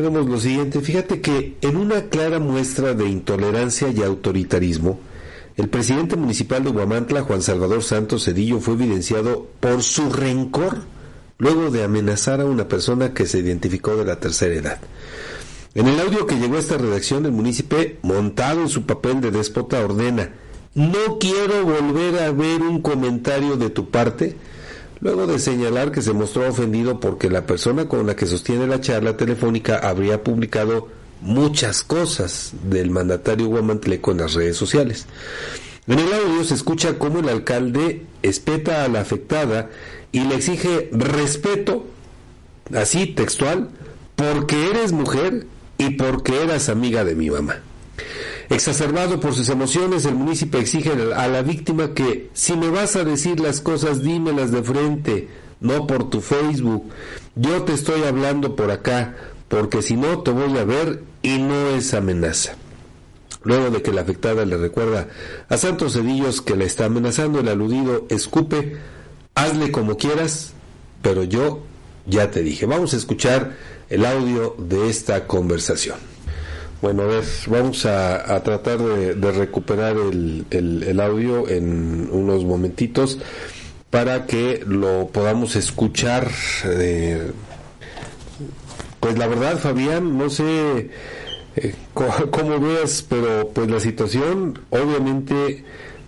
tenemos lo siguiente. Fíjate que en una clara muestra de intolerancia y autoritarismo, el presidente municipal de Huamantla, Juan Salvador Santos Cedillo, fue evidenciado por su rencor luego de amenazar a una persona que se identificó de la tercera edad. En el audio que llegó a esta redacción, el municipio, montado en su papel de déspota, ordena, no quiero volver a ver un comentario de tu parte, luego de señalar que se mostró ofendido porque la persona con la que sostiene la charla telefónica habría publicado muchas cosas del mandatario guamantleco en las redes sociales. En el audio se escucha cómo el alcalde espeta a la afectada y le exige respeto, así textual, porque eres mujer y porque eras amiga de mi mamá. Exacerbado por sus emociones, el municipio exige a la víctima que si me vas a decir las cosas, dímelas de frente, no por tu Facebook. Yo te estoy hablando por acá, porque si no te voy a ver y no es amenaza. Luego de que la afectada le recuerda a Santos Cedillos que la está amenazando, el aludido escupe, hazle como quieras, pero yo ya te dije. Vamos a escuchar el audio de esta conversación. Bueno, a ver, vamos a, tratar de, recuperar el, audio en unos momentitos para que lo podamos escuchar. Eh, pues la verdad, Fabián, no sé eh, cómo veas, pero pues la situación obviamente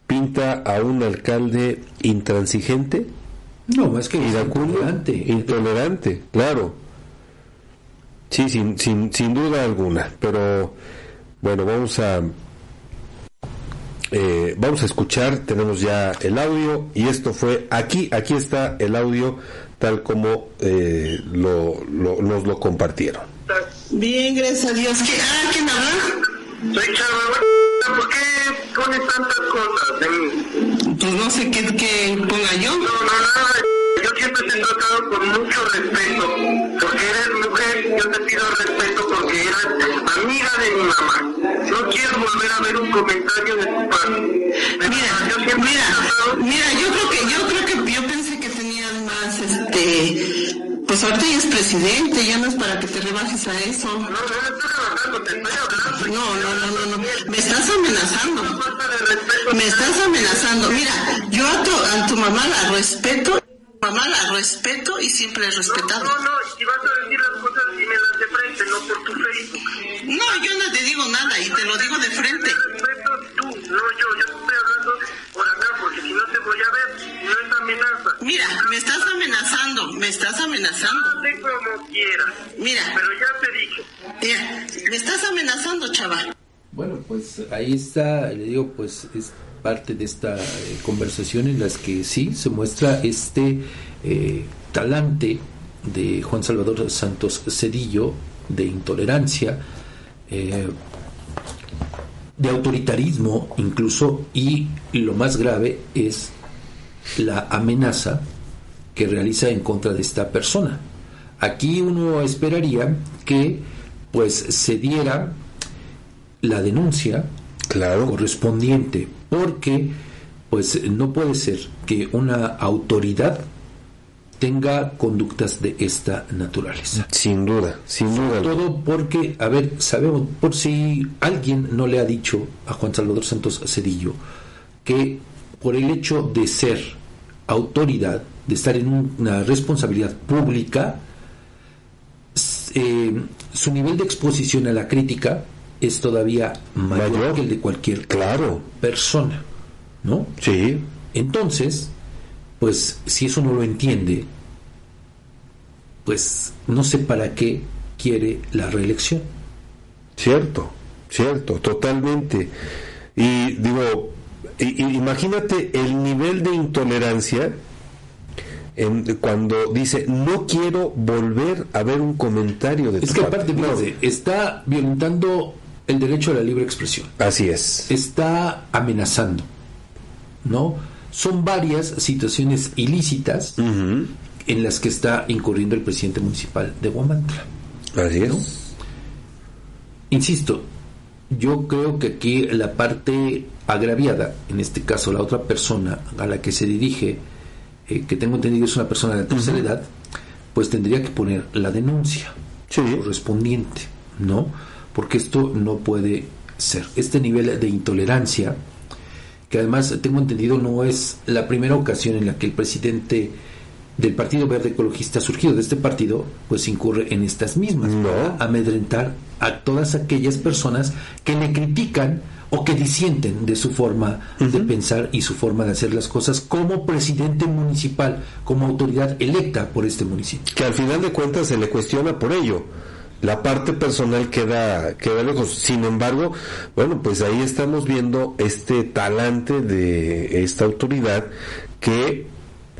pinta a un alcalde intransigente. No, más que intolerante. Intolerante, claro. Sí, sin, sin, sin duda alguna. Pero bueno, vamos a eh, vamos a escuchar. Tenemos ya el audio y esto fue aquí. Aquí está el audio tal como eh, lo, lo, nos lo compartieron. Bien, gracias a Dios. ¿Qué, ah, ¿quién habla? Soy Chava. ¿Por qué pones tantas cosas de mí? Pues no sé qué, qué ponga yo. No, no, nada. Yo siempre te he tratado con mucho respeto. Volver a ver un comentario de tu padre. Mira, yo mira, mira, yo creo que, yo creo que yo pensé que tenían más este pues ahorita ya es presidente, ya no es para que te rebajes a eso. No, no, no estoy rebajando, te estoy hablando. No, no, no, no, no. Me estás amenazando. Me estás amenazando. Mira, yo a tu, a tu mamá la respeto mamá la respeto y siempre he respetado. No, no, no, y vas a No, yo no te digo nada y te lo digo de frente. Respeto tú, no yo, yo estoy hablando por acá, porque si no te voy a ver, no es amenaza. Mira, me estás amenazando, me estás amenazando. Hazte como quieras. Mira. Pero ya te dije. Mira, me estás amenazando, chaval. Bueno, pues ahí está, le digo, pues es parte de esta eh, conversación en las que sí se muestra este eh, talante de Juan Salvador Santos Cedillo de intolerancia, eh, de autoritarismo incluso, y lo más grave es la amenaza que realiza en contra de esta persona. Aquí uno esperaría que pues se diera la denuncia claro. correspondiente, porque pues no puede ser que una autoridad tenga conductas de esta naturaleza. Sin duda, sin duda. todo porque, a ver, sabemos, por si alguien no le ha dicho a Juan Salvador Santos Cedillo que por el hecho de ser autoridad, de estar en una responsabilidad pública, eh, su nivel de exposición a la crítica es todavía mayor, que el de cualquier claro. persona, ¿no? Sí. Entonces, pues si eso no lo entiende, pues no sé para qué quiere la reelección. Cierto, cierto, totalmente. Y digo, imagínate el nivel de intolerancia cuando dice no quiero volver a ver un comentario de es que aparte está violentando el derecho a la libre expresión. Así es. Está amenazando, ¿no? Son varias situaciones ilícitas en las que está incurriendo el presidente municipal de Guamantla. Así es. Insisto, yo creo que aquí la parte agraviada, en este caso la otra persona a la que se dirige, eh, que tengo entendido es una persona de tercera edad, pues tendría que poner la denuncia. correspondiente, ¿no? Porque esto no puede ser. Este nivel de intolerancia, que además tengo entendido no es la primera ocasión en la que el presidente del Partido Verde Ecologista surgido de este partido, pues incurre en estas mismas, No. para amedrentar a todas aquellas personas que le critican o que disienten de su forma de pensar y su forma de hacer las cosas como presidente municipal, como autoridad electa por este municipio. que al final de cuentas se le cuestiona por ello. La parte personal queda, queda lejos. Sin embargo, bueno, pues ahí estamos viendo este talante de esta autoridad que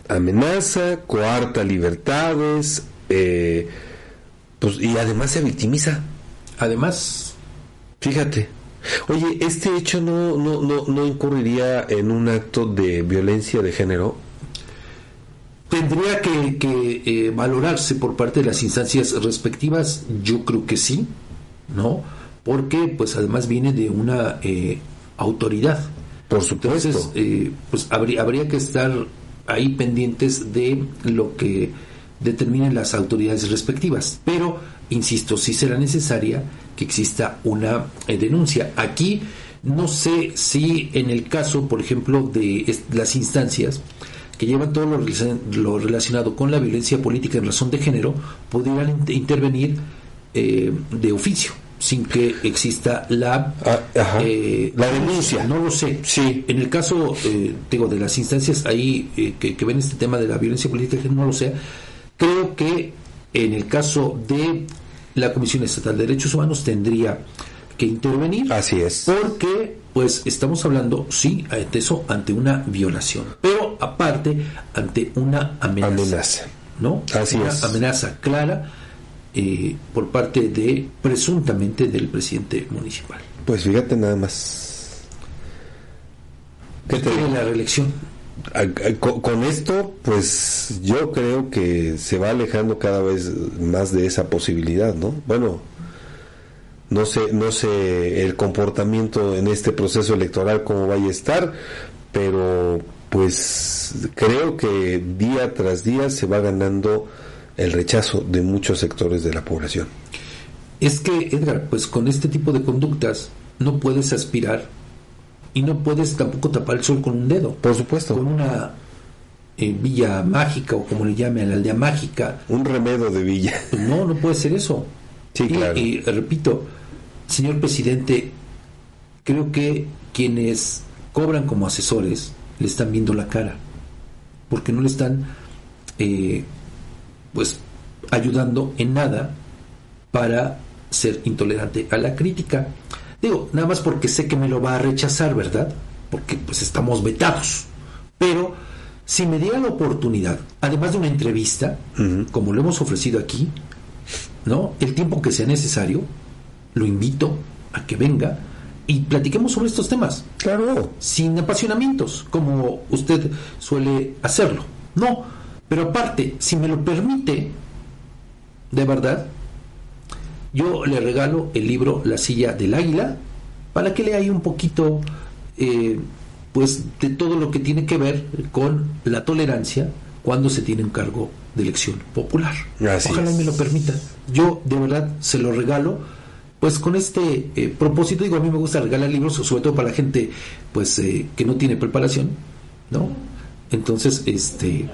amenaza, coarta libertades, eh, pues, y además se victimiza. Además, Fíjate. Oye, ¿este hecho no, no, no, no incurriría en un acto de violencia de género? Tendría que, que, eh, valorarse por parte de las instancias respectivas, yo creo que sí, ¿no? Porque pues además viene de una eh, autoridad. Por supuesto. Entonces, eh, pues habría, habría que estar ahí pendientes de lo que determinen las autoridades respectivas. Pero, insisto, sí será necesaria que exista una eh, denuncia. Aquí no sé si en el caso, por ejemplo, de las instancias que llevan todo lo, relacion- lo relacionado con la violencia política en razón de género, pudieran int- intervenir eh, de oficio, sin que exista la, Ah, eh, La denuncia. No lo sé. Sí. En el caso, eh, digo, de las instancias ahí eh, que, que ven este tema de la violencia política, no lo sé. Creo que en el caso de la Comisión Estatal de Derechos Humanos tendría que intervenir. Así es. Porque, pues, estamos hablando, sí, ante eso, ante una violación. Pero, aparte, ante una amenaza. Amenaza. ¿No? Así una es. amenaza clara eh, por parte de, presuntamente, del presidente municipal. Pues fíjate nada más. ¿Qué te la reelección. Con esto, pues yo creo que se va alejando cada vez más de esa posibilidad, ¿no? Bueno, no sé, no sé el comportamiento en este proceso electoral cómo vaya a estar, pero pues creo que día tras día se va ganando el rechazo de muchos sectores de la población. Es que, Edgar, pues con este tipo de conductas no puedes aspirar y no puedes tampoco tapar el sol con un dedo. Por supuesto, Con una eh, villa mágica o como le llame a la aldea mágica. un remedio de Villa. No, no puede ser eso. Sí, y, claro. y repito, señor presidente, creo que quienes cobran como asesores le están viendo la cara. Porque no le están, eh, pues, ayudando en nada para ser intolerante a la crítica. Digo, nada más porque sé que me lo va a rechazar, ¿verdad? Porque pues estamos vetados. Pero si me diera la oportunidad, además de una entrevista, como lo hemos ofrecido aquí, ¿no? El tiempo que sea necesario, lo invito a que venga y platiquemos sobre estos temas, Claro, sin apasionamientos, como usted suele hacerlo. No, pero aparte, si me lo permite, de verdad, yo le regalo el libro La silla del águila para que lea ahí un poquito eh, pues de todo lo que tiene que ver con la tolerancia cuando se tiene un cargo de elección popular. Así Ojalá me lo permita. Yo de verdad se lo regalo pues con este eh, propósito digo a mí me gusta regalar libros sobre todo para la gente pues eh, que no tiene preparación no entonces este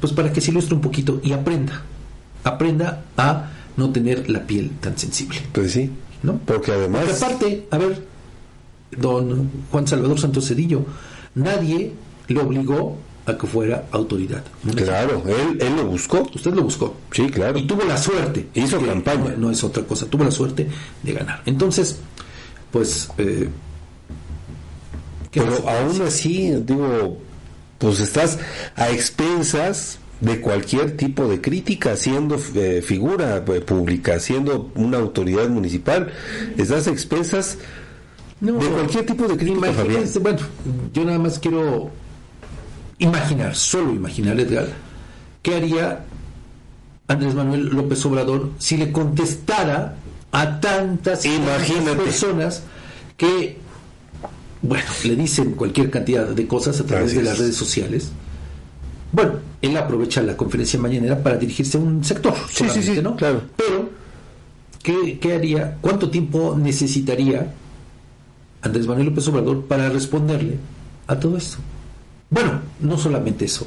pues para que se ilustre un poquito y aprenda aprenda a no tener la piel tan sensible pues sí, ¿no? porque además... Porque aparte, a ver, don Juan Salvador Santos Cedillo, nadie le obligó a que fuera autoridad. Claro, él, él lo buscó. Usted lo buscó. Sí, claro. Y tuvo la suerte. Hizo que campaña. No, no es otra cosa. Tuvo la suerte de ganar. Entonces, pues. Eh, ¿qué Pero aún así, digo, pues estás a expensas de cualquier tipo de crítica, siendo eh, figura eh, pública, siendo una autoridad municipal, estás a expensas No, de cualquier tipo de crítica, Fabián. Bueno, yo nada más quiero imaginar, solo imaginar, Edgar, ¿qué haría Andrés Manuel López Obrador si le contestara a tantas, tantas personas que, bueno, le dicen cualquier cantidad de cosas a través de las redes sociales? Bueno, él aprovecha la conferencia mañanera para dirigirse a un sector, Sí, sí, sí, ¿no? claro. Pero ¿qué, qué haría? ¿Cuánto tiempo necesitaría Andrés Manuel López Obrador para responderle a todo esto? Bueno, no solamente eso.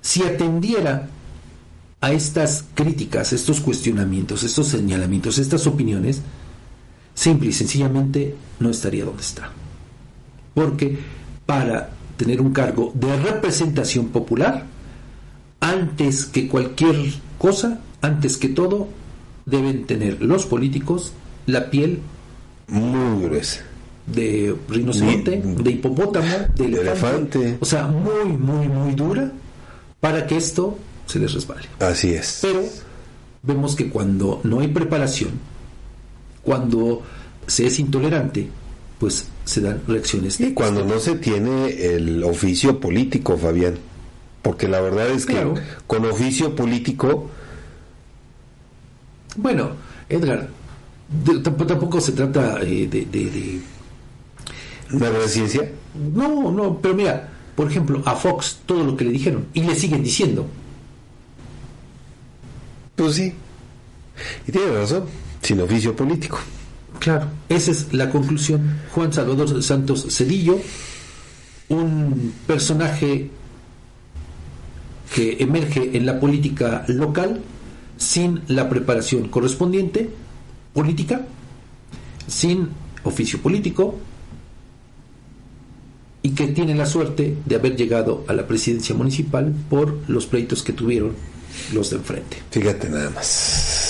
Si atendiera a estas críticas, estos cuestionamientos, estos señalamientos, estas opiniones, simple y sencillamente no estaría donde está. Porque para tener un cargo de representación popular, antes que cualquier cosa, antes que todo, deben tener los políticos la piel muy gruesa de rinoceronte, de hipopótamo, de elefante. O sea, muy, muy, muy dura para que esto se les resbale. Así es. Pero vemos que cuando no hay preparación, cuando se es intolerante, pues se dan reacciones. Y cuando no se tiene el oficio político, Fabián. Porque la verdad es que con oficio político... Bueno, Edgar, tampoco se trata eh, de, de, de... ciencia? No, no, pero mira, por ejemplo, a Fox todo lo que le dijeron y le siguen diciendo. Pues sí. Y tiene razón, sin oficio político. Claro, esa es la conclusión. Juan Salvador Santos Cedillo, un personaje que emerge en la política local sin la preparación correspondiente política, sin oficio político y que tiene la suerte de haber llegado a la presidencia municipal por los pleitos que tuvieron los de enfrente. Fíjate nada más.